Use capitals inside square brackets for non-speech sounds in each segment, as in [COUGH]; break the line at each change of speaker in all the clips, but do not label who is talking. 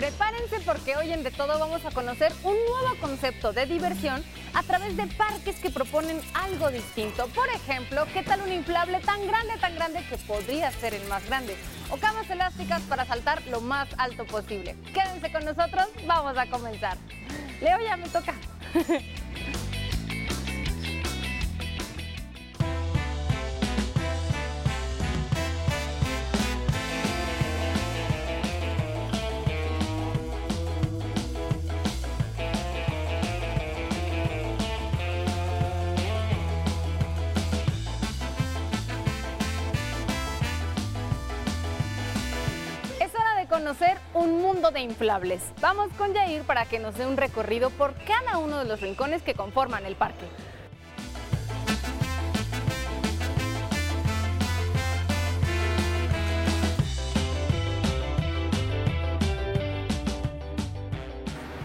Prepárense porque hoy en De Todo vamos a conocer un nuevo concepto de diversión a través de parques que proponen algo distinto. Por ejemplo, ¿qué tal un inflable tan grande, tan grande que podría ser el más grande? O camas elásticas para saltar lo más alto posible. Quédense con nosotros, vamos a comenzar. Leo, ya me toca. [LAUGHS] conocer un mundo de inflables. Vamos con Jair para que nos dé un recorrido por cada uno de los rincones que conforman el parque.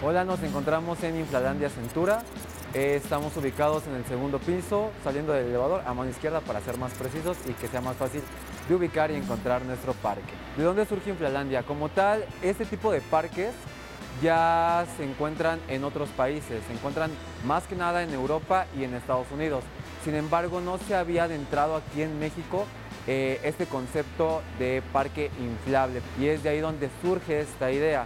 Hola, nos encontramos en Inflalandia Centura. Eh, estamos ubicados en el segundo piso, saliendo del elevador a mano izquierda para ser más precisos y que sea más fácil de ubicar y encontrar nuestro parque. ¿De dónde surge Inflalandia? Como tal, este tipo de parques ya se encuentran en otros países, se encuentran más que nada en Europa y en Estados Unidos. Sin embargo, no se había adentrado aquí en México eh, este concepto de parque inflable y es de ahí donde surge esta idea.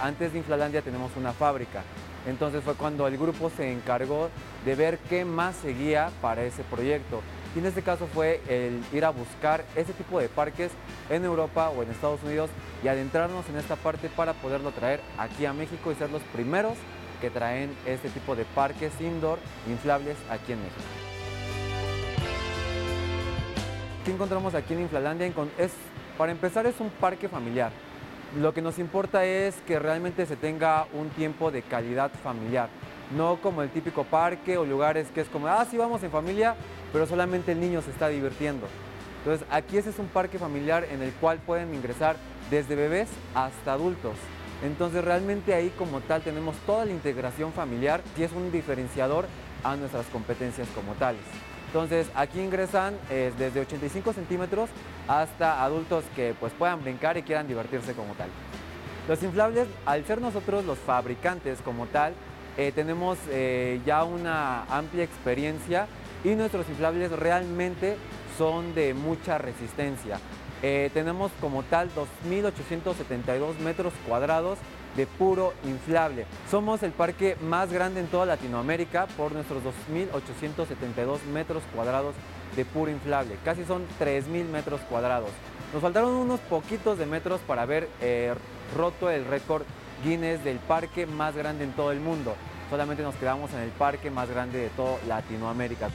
Antes de Inflalandia tenemos una fábrica. Entonces fue cuando el grupo se encargó de ver qué más seguía para ese proyecto. Y en este caso fue el ir a buscar ese tipo de parques en Europa o en Estados Unidos y adentrarnos en esta parte para poderlo traer aquí a México y ser los primeros que traen este tipo de parques indoor inflables aquí en México. ¿Qué encontramos aquí en Inflalandia? Es, para empezar es un parque familiar. Lo que nos importa es que realmente se tenga un tiempo de calidad familiar, no como el típico parque o lugares que es como, ah, sí, vamos en familia, pero solamente el niño se está divirtiendo. Entonces, aquí ese es un parque familiar en el cual pueden ingresar desde bebés hasta adultos. Entonces, realmente ahí como tal tenemos toda la integración familiar y es un diferenciador a nuestras competencias como tales. Entonces, aquí ingresan eh, desde 85 centímetros hasta adultos que pues, puedan brincar y quieran divertirse como tal. Los inflables, al ser nosotros los fabricantes como tal, eh, tenemos eh, ya una amplia experiencia y nuestros inflables realmente son de mucha resistencia. Eh, tenemos como tal 2.872 metros cuadrados de puro inflable. Somos el parque más grande en toda Latinoamérica por nuestros 2.872 metros cuadrados de puro inflable. Casi son 3.000 metros cuadrados. Nos faltaron unos poquitos de metros para haber roto el récord Guinness del parque más grande en todo el mundo. Solamente nos quedamos en el parque más grande de toda Latinoamérica.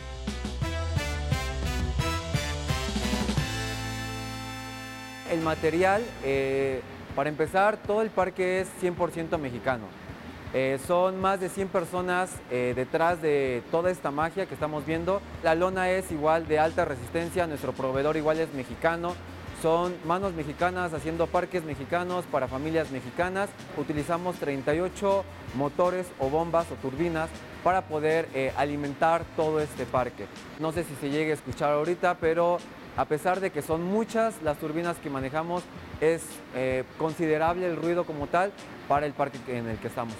El material, eh, para empezar, todo el parque es 100% mexicano. Eh, son más de 100 personas eh, detrás de toda esta magia que estamos viendo. La lona es igual de alta resistencia, nuestro proveedor igual es mexicano. Son manos mexicanas haciendo parques mexicanos para familias mexicanas. Utilizamos 38 motores o bombas o turbinas para poder eh, alimentar todo este parque. No sé si se llegue a escuchar ahorita, pero a pesar de que son muchas las turbinas que manejamos, es eh, considerable el ruido como tal para el parque en el que estamos.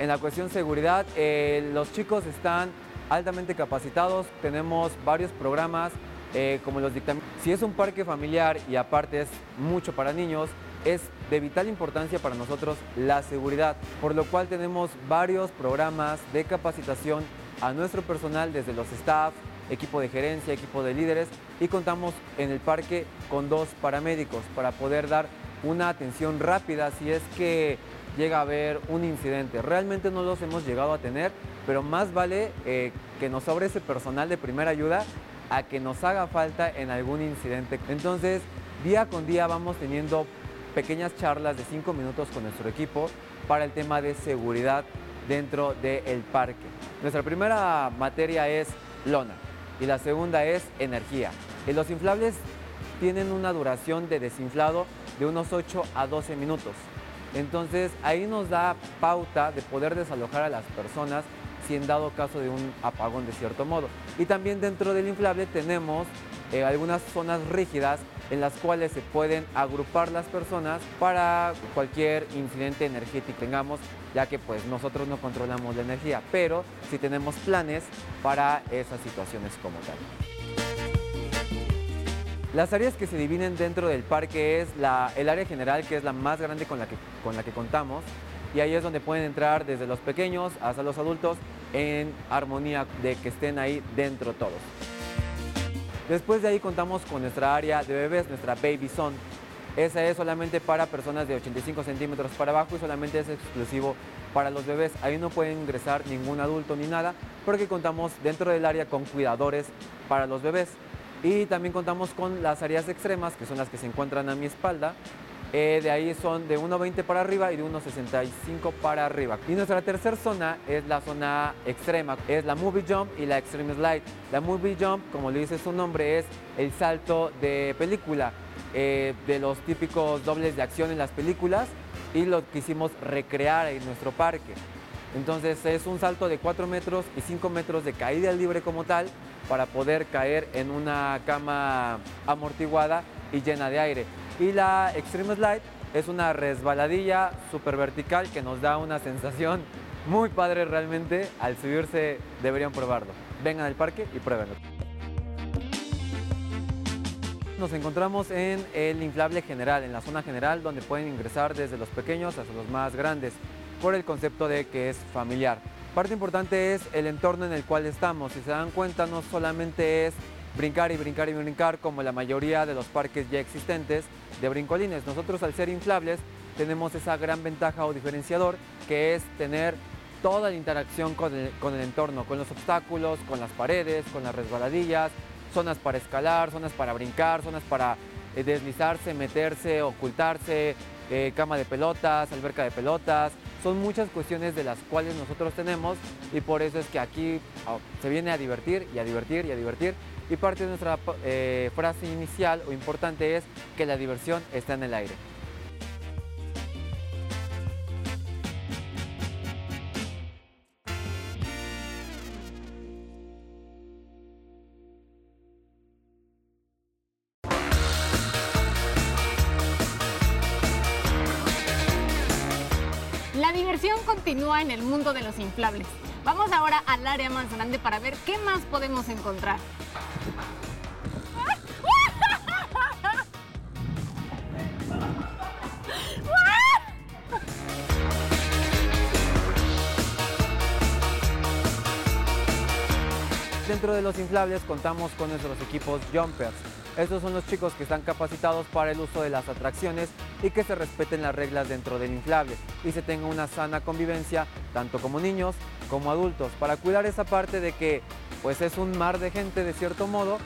En la cuestión seguridad, eh, los chicos están altamente capacitados, tenemos varios programas eh, como los dictamentos. Si es un parque familiar y aparte es mucho para niños, es de vital importancia para nosotros la seguridad, por lo cual tenemos varios programas de capacitación a nuestro personal desde los staff, equipo de gerencia, equipo de líderes y contamos en el parque con dos paramédicos para poder dar una atención rápida si es que llega a haber un incidente. Realmente no los hemos llegado a tener, pero más vale eh, que nos sobre ese personal de primera ayuda a que nos haga falta en algún incidente. Entonces, día con día vamos teniendo pequeñas charlas de cinco minutos con nuestro equipo para el tema de seguridad dentro del parque. Nuestra primera materia es lona y la segunda es energía. Y los inflables tienen una duración de desinflado de unos 8 a 12 minutos. Entonces ahí nos da pauta de poder desalojar a las personas si en dado caso de un apagón de cierto modo. Y también dentro del inflable tenemos eh, algunas zonas rígidas en las cuales se pueden agrupar las personas para cualquier incidente energético que tengamos, ya que pues nosotros no controlamos la energía, pero sí tenemos planes para esas situaciones como tal. Las áreas que se dividen dentro del parque es el área general, que es la más grande con la, que, con la que contamos, y ahí es donde pueden entrar desde los pequeños hasta los adultos en armonía de que estén ahí dentro todos. Después de ahí contamos con nuestra área de bebés, nuestra Baby Zone. Esa es solamente para personas de 85 centímetros para abajo y solamente es exclusivo para los bebés. Ahí no pueden ingresar ningún adulto ni nada porque contamos dentro del área con cuidadores para los bebés. Y también contamos con las áreas extremas, que son las que se encuentran a mi espalda. Eh, de ahí son de 1,20 para arriba y de 1,65 para arriba. Y nuestra tercera zona es la zona extrema, es la Movie Jump y la Extreme Slide. La Movie Jump, como le dice su nombre, es el salto de película, eh, de los típicos dobles de acción en las películas y lo quisimos recrear en nuestro parque. Entonces es un salto de 4 metros y 5 metros de caída libre como tal para poder caer en una cama amortiguada y llena de aire. Y la Extreme Slide es una resbaladilla súper vertical que nos da una sensación muy padre realmente. Al subirse deberían probarlo. Vengan al parque y pruébenlo. Nos encontramos en el inflable general, en la zona general, donde pueden ingresar desde los pequeños hasta los más grandes, por el concepto de que es familiar. Parte importante es el entorno en el cual estamos. Si se dan cuenta, no solamente es brincar y brincar y brincar como la mayoría de los parques ya existentes de brincolines. Nosotros al ser inflables tenemos esa gran ventaja o diferenciador que es tener toda la interacción con el, entorno, con los obstáculos, con las paredes, con las resbaladillas, zonas para escalar, zonas para brincar, zonas para eh, deslizarse, meterse, ocultarse, eh, cama de pelotas, alberca de pelotas. Son muchas cuestiones de las cuales nosotros tenemos y por eso es que aquí ah, se viene a divertir y a divertir y a divertir. Y parte de nuestra eh, frase inicial o importante es que la diversión está en el aire.
La diversión continúa en el mundo de los inflables. Vamos ahora al área más grande para ver qué más podemos encontrar.
Dentro de los inflables contamos con nuestros equipos jumpers. Estos son los chicos que están capacitados para el uso de las atracciones y que se respeten las reglas dentro del inflable y se tenga una sana convivencia tanto como niños como adultos para cuidar esa parte de que pues es un mar de gente de cierto modo,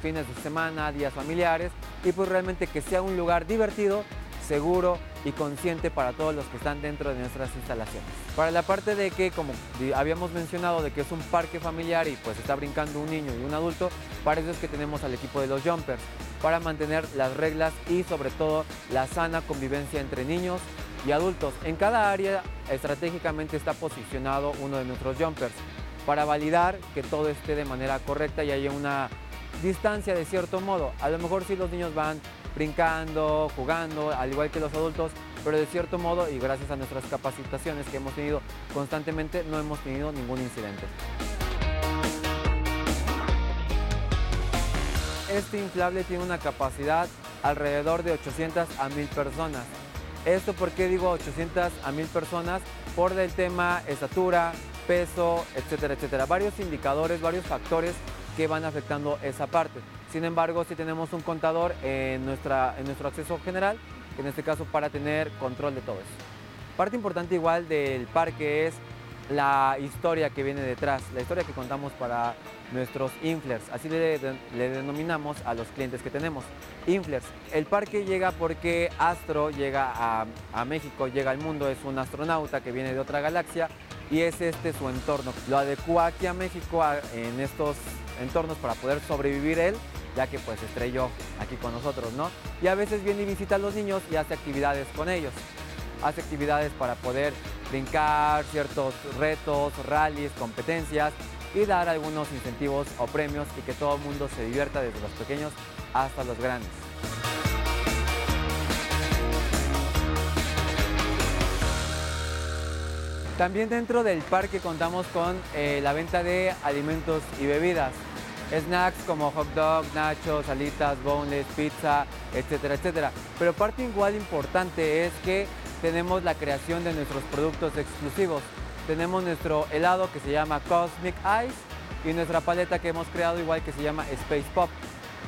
fines de semana, días familiares y pues realmente que sea un lugar divertido seguro y consciente para todos los que están dentro de nuestras instalaciones. Para la parte de que, como habíamos mencionado, de que es un parque familiar y pues está brincando un niño y un adulto, para eso es que tenemos al equipo de los jumpers, para mantener las reglas y sobre todo la sana convivencia entre niños y adultos. En cada área estratégicamente está posicionado uno de nuestros jumpers para validar que todo esté de manera correcta y haya una distancia de cierto modo. A lo mejor si los niños van brincando, jugando, al igual que los adultos, pero de cierto modo y gracias a nuestras capacitaciones que hemos tenido constantemente no hemos tenido ningún incidente. Este inflable tiene una capacidad alrededor de 800 a 1000 personas. ¿Esto por qué digo 800 a 1000 personas? Por el tema estatura, peso, etcétera, etcétera. Varios indicadores, varios factores que van afectando esa parte. Sin embargo, si tenemos un contador en, nuestra, en nuestro acceso general, en este caso para tener control de todo eso. Parte importante igual del parque es la historia que viene detrás, la historia que contamos para nuestros inflers, así le, denominamos a los clientes que tenemos. Inflers, el parque llega porque Astro llega a, a México, llega al mundo, es un astronauta que viene de otra galaxia y es este su entorno. Lo adecuó aquí a México en estos entornos para poder sobrevivir él, ya que pues estrelló aquí con nosotros, ¿no? Y a veces viene y visita a los niños y hace actividades con ellos. Hace actividades para poder brincar ciertos retos, rallies, competencias y dar algunos incentivos o premios y que todo el mundo se divierta desde los pequeños hasta los grandes. También dentro del parque contamos con eh, la venta de alimentos y bebidas. Snacks como hot dog, nachos, alitas, boneless, pizza, etcétera, etcétera. Pero parte igual importante es que tenemos la creación de nuestros productos exclusivos. Tenemos nuestro helado que se llama Cosmic Ice y nuestra paleta que hemos creado igual que se llama Space Pop.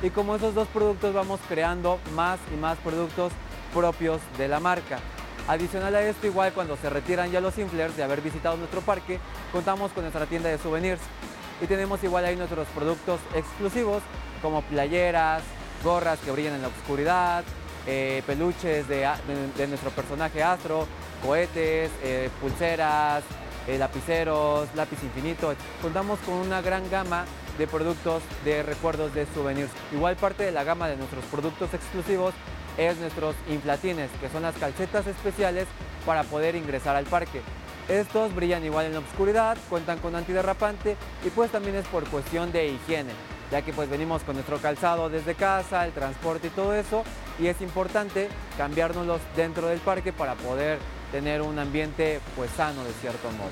Y como esos dos productos vamos creando más y más productos propios de la marca. Adicional a esto, igual cuando se retiran ya los inflers de haber visitado nuestro parque, contamos con nuestra tienda de souvenirs y tenemos igual ahí nuestros productos exclusivos como playeras, gorras que brillan en la oscuridad, eh, peluches de, nuestro personaje Astro, cohetes, eh, pulseras, eh, lapiceros, lápiz infinito. Contamos con una gran gama de productos de recuerdos de souvenirs. Igual parte de la gama de nuestros productos exclusivos es nuestros inflatines, que son las calcetas especiales para poder ingresar al parque. Estos brillan igual en la oscuridad, cuentan con antiderrapante y pues también es por cuestión de higiene, ya que pues venimos con nuestro calzado desde casa, el transporte y todo eso, y es importante cambiárnoslos dentro del parque para poder tener un ambiente pues sano de cierto modo.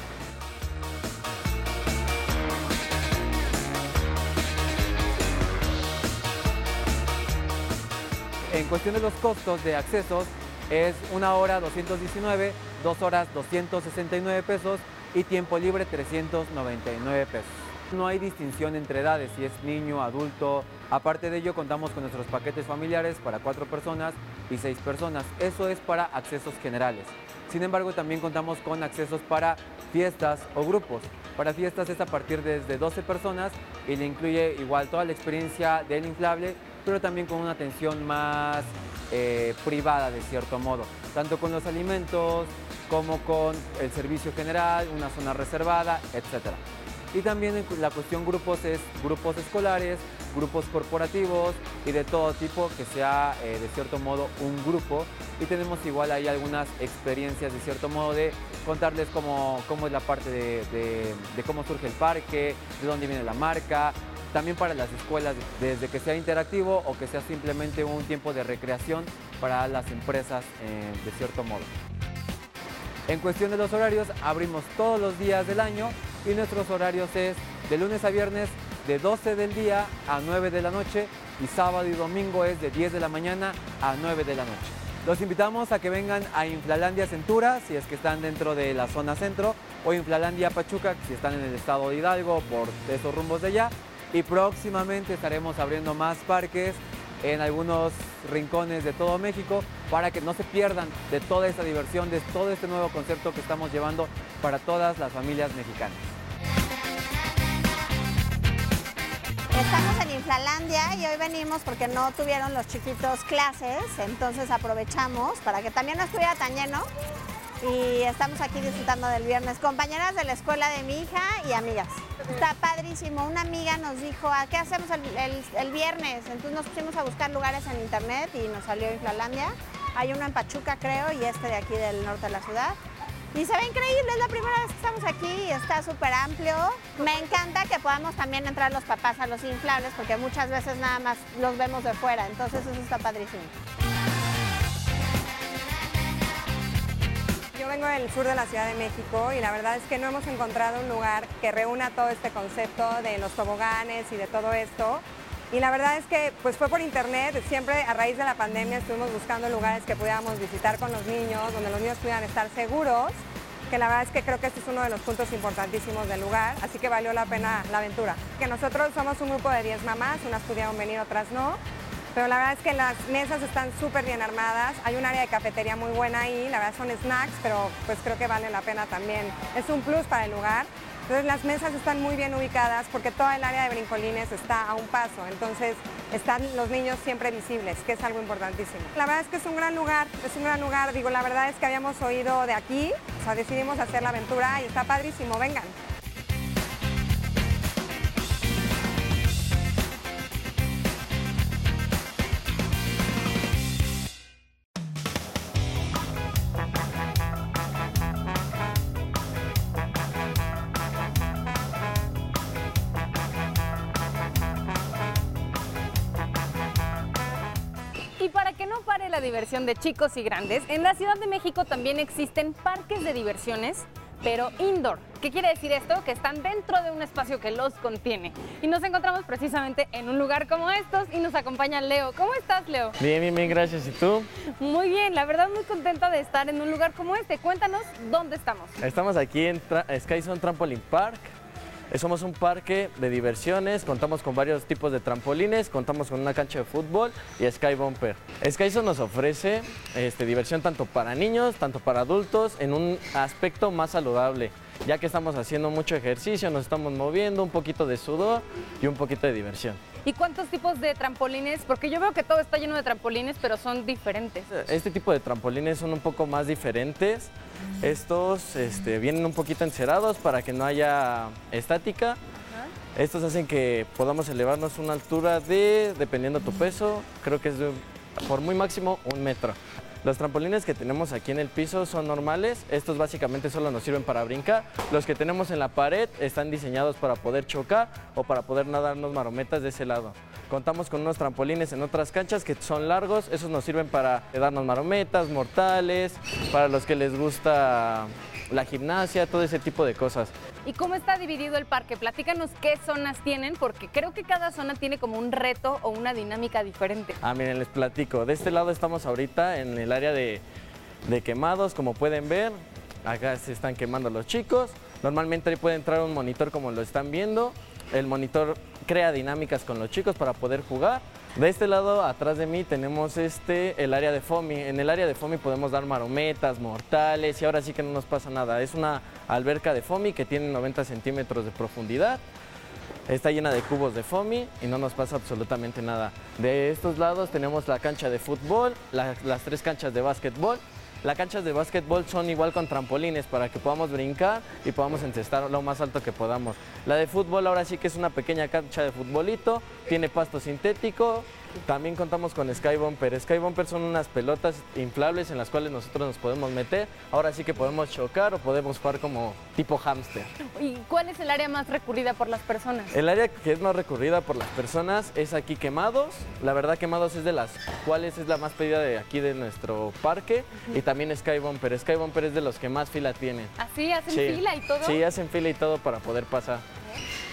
En cuestión de los costos de accesos, es una hora 219, dos horas 269 pesos y tiempo libre 399 pesos. No hay distinción entre edades, si es niño, adulto. Aparte de ello, contamos con nuestros paquetes familiares para cuatro personas y seis personas. Eso es para accesos generales. Sin embargo, también contamos con accesos para fiestas o grupos. Para fiestas es a partir desde 12 personas y le incluye igual toda la experiencia del inflable pero también con una atención más eh, privada de cierto modo, tanto con los alimentos como con el servicio general, una zona reservada, etc. Y también la cuestión grupos es grupos escolares, grupos corporativos y de todo tipo que sea eh, de cierto modo un grupo. Y tenemos igual ahí algunas experiencias de cierto modo de contarles cómo, cómo es la parte de, cómo surge el parque, de dónde viene la marca, también para las escuelas, desde que sea interactivo o que sea simplemente un tiempo de recreación para las empresas eh, de cierto modo. En cuestión de los horarios, abrimos todos los días del año y nuestros horarios es de lunes a viernes de 12 del día a 9 de la noche y sábado y domingo es de 10 de la mañana a 9 de la noche. Los invitamos a que vengan a Inflalandia Centura, si es que están dentro de la zona centro, o Inflalandia Pachuca, si están en el estado de Hidalgo, por esos rumbos de allá y próximamente estaremos abriendo más parques en algunos rincones de todo México para que no se pierdan de toda esta diversión, de todo este nuevo concepto que estamos llevando para todas las familias mexicanas.
Estamos en Inflalandia y hoy venimos porque no tuvieron los chiquitos clases, entonces aprovechamos para que también no estuviera tan lleno y estamos aquí disfrutando del viernes. Compañeras de la escuela de mi hija y amigas. Está padrísimo. Una amiga nos dijo, ¿a qué hacemos el, viernes? Entonces nos pusimos a buscar lugares en internet y nos salió Inflalandia. Hay uno en Pachuca, creo, y este de aquí del norte de la ciudad. Y se ve increíble, es la primera vez que estamos aquí, está súper amplio. Me encanta que podamos también entrar los papás a los inflables, porque muchas veces nada más los vemos de fuera, entonces eso está padrísimo.
Yo vengo del sur de la Ciudad de México y la verdad es que no hemos encontrado un lugar que reúna todo este concepto de los toboganes y de todo esto. Y la verdad es que pues fue por internet, siempre a raíz de la pandemia estuvimos buscando lugares que pudiéramos visitar con los niños, donde los niños pudieran estar seguros, que la verdad es que creo que este es uno de los puntos importantísimos del lugar, así que valió la pena la aventura. Que nosotros somos un grupo de 10 mamás, unas pudieron venir, otras no, pero la verdad es que las mesas están súper bien armadas, hay un área de cafetería muy buena ahí, la verdad son snacks, pero pues creo que vale la pena también, es un plus para el lugar. Entonces las mesas están muy bien ubicadas porque toda el área de brincolines está a un paso, entonces están los niños siempre visibles, que es algo importantísimo. La verdad es que es un gran lugar, es un gran lugar, digo, la verdad es que habíamos oído de aquí, o sea, decidimos hacer la aventura y está padrísimo, vengan.
Diversión de chicos y grandes, en la Ciudad de México también existen parques de diversiones pero indoor. ¿Qué quiere decir esto? Que están dentro de un espacio que los contiene. Y nos encontramos precisamente en un lugar como estos y nos acompaña Leo. ¿Cómo estás, Leo?
Bien, bien, bien, gracias. ¿Y tú?
Muy bien, la verdad muy contenta de estar en un lugar como este. Cuéntanos dónde estamos.
Estamos aquí en Skyzone Trampoline Park. Somos un parque de diversiones, contamos con varios tipos de trampolines, contamos con una cancha de fútbol y Sky Bumper. Skyzone nos ofrece este, diversión tanto para niños, tanto para adultos, en un aspecto más saludable, ya que estamos haciendo mucho ejercicio, nos estamos moviendo, un poquito de sudor y un poquito de diversión.
¿Y cuántos tipos de trampolines? Porque yo veo que todo está lleno de trampolines, pero son diferentes.
Este tipo de trampolines son un poco más diferentes. Estos este, vienen un poquito encerados para que no haya estática. Estos hacen que podamos elevarnos una altura de, dependiendo tu peso, creo que es por muy máximo un metro. Los trampolines que tenemos aquí en el piso son normales, estos básicamente solo nos sirven para brincar. Los que tenemos en la pared están diseñados para poder chocar o para poder nadarnos marometas de ese lado. Contamos con unos trampolines en otras canchas que son largos, esos nos sirven para darnos marometas, mortales, para los que les gusta la gimnasia, todo ese tipo de cosas.
¿Y cómo está dividido el parque? Platícanos qué zonas tienen, porque creo que cada zona tiene como un reto o una dinámica diferente.
Ah, miren, les platico. De este lado estamos ahorita en el área de, quemados, como pueden ver. Acá se están quemando los chicos. Normalmente ahí puede entrar un monitor como lo están viendo. El monitor crea dinámicas con los chicos para poder jugar. De este lado, atrás de mí, tenemos este, el área de FOMI. En el área de FOMI podemos dar marometas, mortales y ahora sí que no nos pasa nada. Es una alberca de FOMI que tiene 90 centímetros de profundidad. Está llena de cubos de FOMI y no nos pasa absolutamente nada. De estos lados tenemos la cancha de fútbol, las tres canchas de básquetbol las canchas de básquetbol son igual con trampolines para que podamos brincar y podamos encestar lo más alto que podamos. La de fútbol ahora sí que es una pequeña cancha de futbolito, tiene pasto sintético, también contamos con Sky Bumper. Sky Bumper son unas pelotas inflables en las cuales nosotros nos podemos meter. Ahora sí que podemos chocar o podemos jugar como tipo hámster.
¿Y cuál es el área más recurrida por las personas?
El área que es más recurrida por las personas es aquí Quemados. La verdad Quemados es de las cuales es la más pedida de aquí de nuestro parque. Y también Sky Bumper. Sky Bumper es de los que más fila tienen.
¿Así? ¿Hacen fila y todo?
Sí, hacen fila y todo para poder pasar.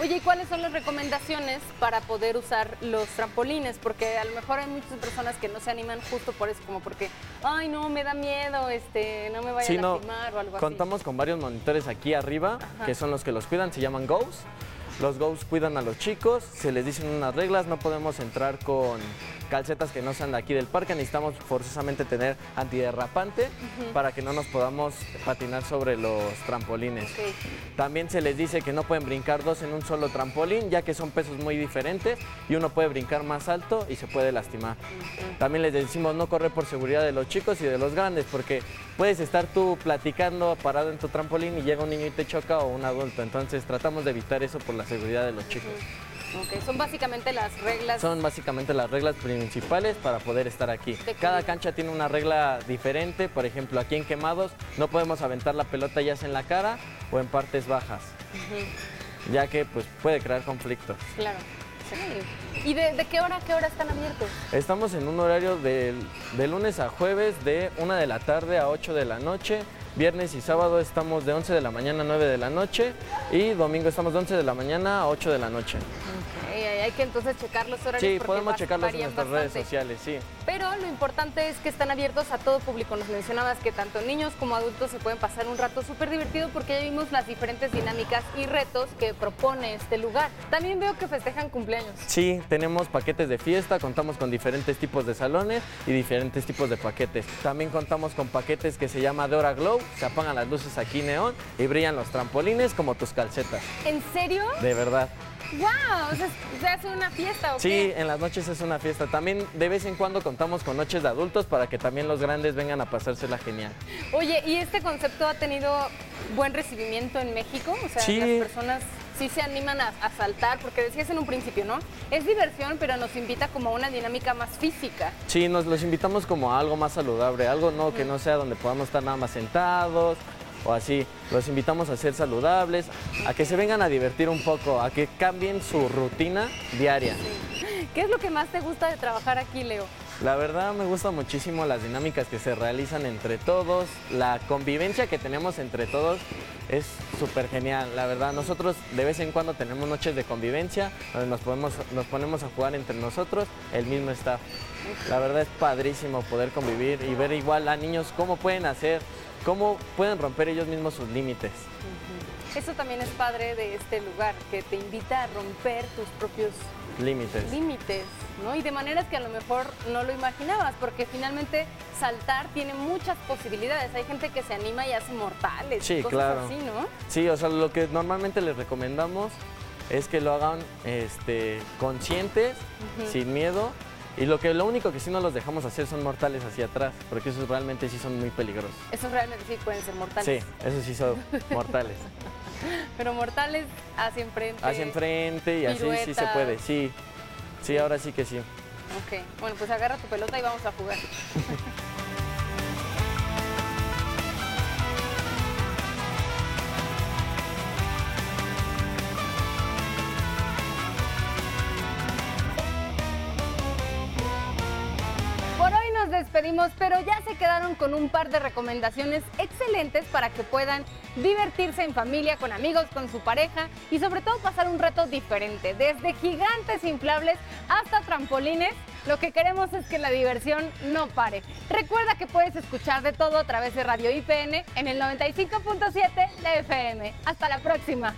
Oye, ¿y cuáles son las recomendaciones para poder usar los trampolines? Porque a lo mejor hay muchas personas que no se animan justo por eso, como porque, ay, no, me da miedo, este, no me vaya a lastimar o algo
así. Contamos con varios monitores aquí arriba, que son los que los cuidan, se llaman GOES. Los GOES cuidan a los chicos, se les dicen unas reglas, no podemos entrar con calcetas que no sean de aquí del parque, necesitamos forzosamente tener antiderrapante para que no nos podamos patinar sobre los trampolines. También se les dice que no pueden brincar dos en un solo trampolín, ya que son pesos muy diferentes y uno puede brincar más alto y se puede lastimar. También les decimos no correr por seguridad de los chicos y de los grandes, porque puedes estar tú platicando parado en tu trampolín y llega un niño y te choca o un adulto, entonces tratamos de evitar eso por la seguridad de los chicos
son básicamente las reglas.
Son básicamente las reglas principales para poder estar aquí. Cada cancha tiene una regla diferente, por ejemplo, aquí en Quemados no podemos aventar la pelota ya sea en la cara o en partes bajas, ya que pues puede crear conflictos.
Claro. ¿Y de, qué hora qué hora están abiertos?
Estamos en un horario de, de lunes a jueves de 1 de la tarde a 8 de la noche. Viernes y sábado estamos de 11 de la mañana a 9 de la noche y domingo estamos de 11 de la mañana a 8 de la noche.
hay que entonces checar los horarios.
Sí, podemos checarlos en nuestras redes sociales, sí.
Pero lo importante es que están abiertos a todo público. Nos mencionabas que tanto niños como adultos se pueden pasar un rato súper divertido porque ya vimos las diferentes dinámicas y retos que propone este lugar. También veo que festejan cumpleaños.
Sí, tenemos paquetes de fiesta, contamos con diferentes tipos de salones y diferentes tipos de paquetes. También contamos con paquetes que se llama Dora Glow se apagan las luces aquí neón y brillan los trampolines como tus calcetas.
¿En serio?
De verdad.
¡Wow! O sea, ¿se hace una fiesta o
Sí, en las noches es una fiesta. También de vez en cuando contamos con noches de adultos para que también los grandes vengan a pasársela genial.
Oye, ¿y este concepto ha tenido buen recibimiento en México? O sea,
sí.
las personas sí se animan a, saltar, porque decías en un principio, ¿no? Es diversión, pero nos invita como a una dinámica más física.
Sí, nos los invitamos como a algo más saludable, algo no que no sea donde podamos estar nada más sentados o así. Los invitamos a ser saludables, a que se vengan a divertir un poco, a que cambien su rutina diaria.
¿Qué es lo que más te gusta de trabajar aquí, Leo?
La verdad me gusta muchísimo las dinámicas que se realizan entre todos, la convivencia que tenemos entre todos es súper genial. La verdad, nosotros de vez en cuando tenemos noches de convivencia donde nos, podemos, nos ponemos a jugar entre nosotros, el mismo staff. La verdad es padrísimo poder convivir y ver igual a niños cómo pueden hacer, cómo pueden romper ellos mismos sus límites.
Eso también es padre de este lugar, que te invita a romper tus propios
Límites.
límites, ¿no? Y de maneras que a lo mejor no lo imaginabas, porque finalmente saltar tiene muchas posibilidades. Hay gente que se anima y hace mortales, y
Sí,
cosas
claro.
así, ¿no?
Sí, o sea, lo que normalmente les recomendamos es que lo hagan este, conscientes, sin miedo. Y lo, que, lo único que sí no los dejamos hacer son mortales hacia atrás, porque esos realmente sí son muy peligrosos.
Esos realmente sí pueden ser mortales.
Sí, esos sí son mortales. [LAUGHS]
Pero mortales hacia enfrente.
Hacia enfrente y así sí se puede, sí. Sí, ahora sí que sí.
Ok, bueno, pues agarra tu pelota y vamos a jugar. [LAUGHS] pero ya se quedaron con un par de recomendaciones excelentes para que puedan divertirse en familia, con amigos, con su pareja y sobre todo pasar un reto diferente. Desde gigantes inflables hasta trampolines, lo que queremos es que la diversión no pare. Recuerda que puedes escuchar de todo a través de Radio IPN en el 95.7 de FM. Hasta la próxima.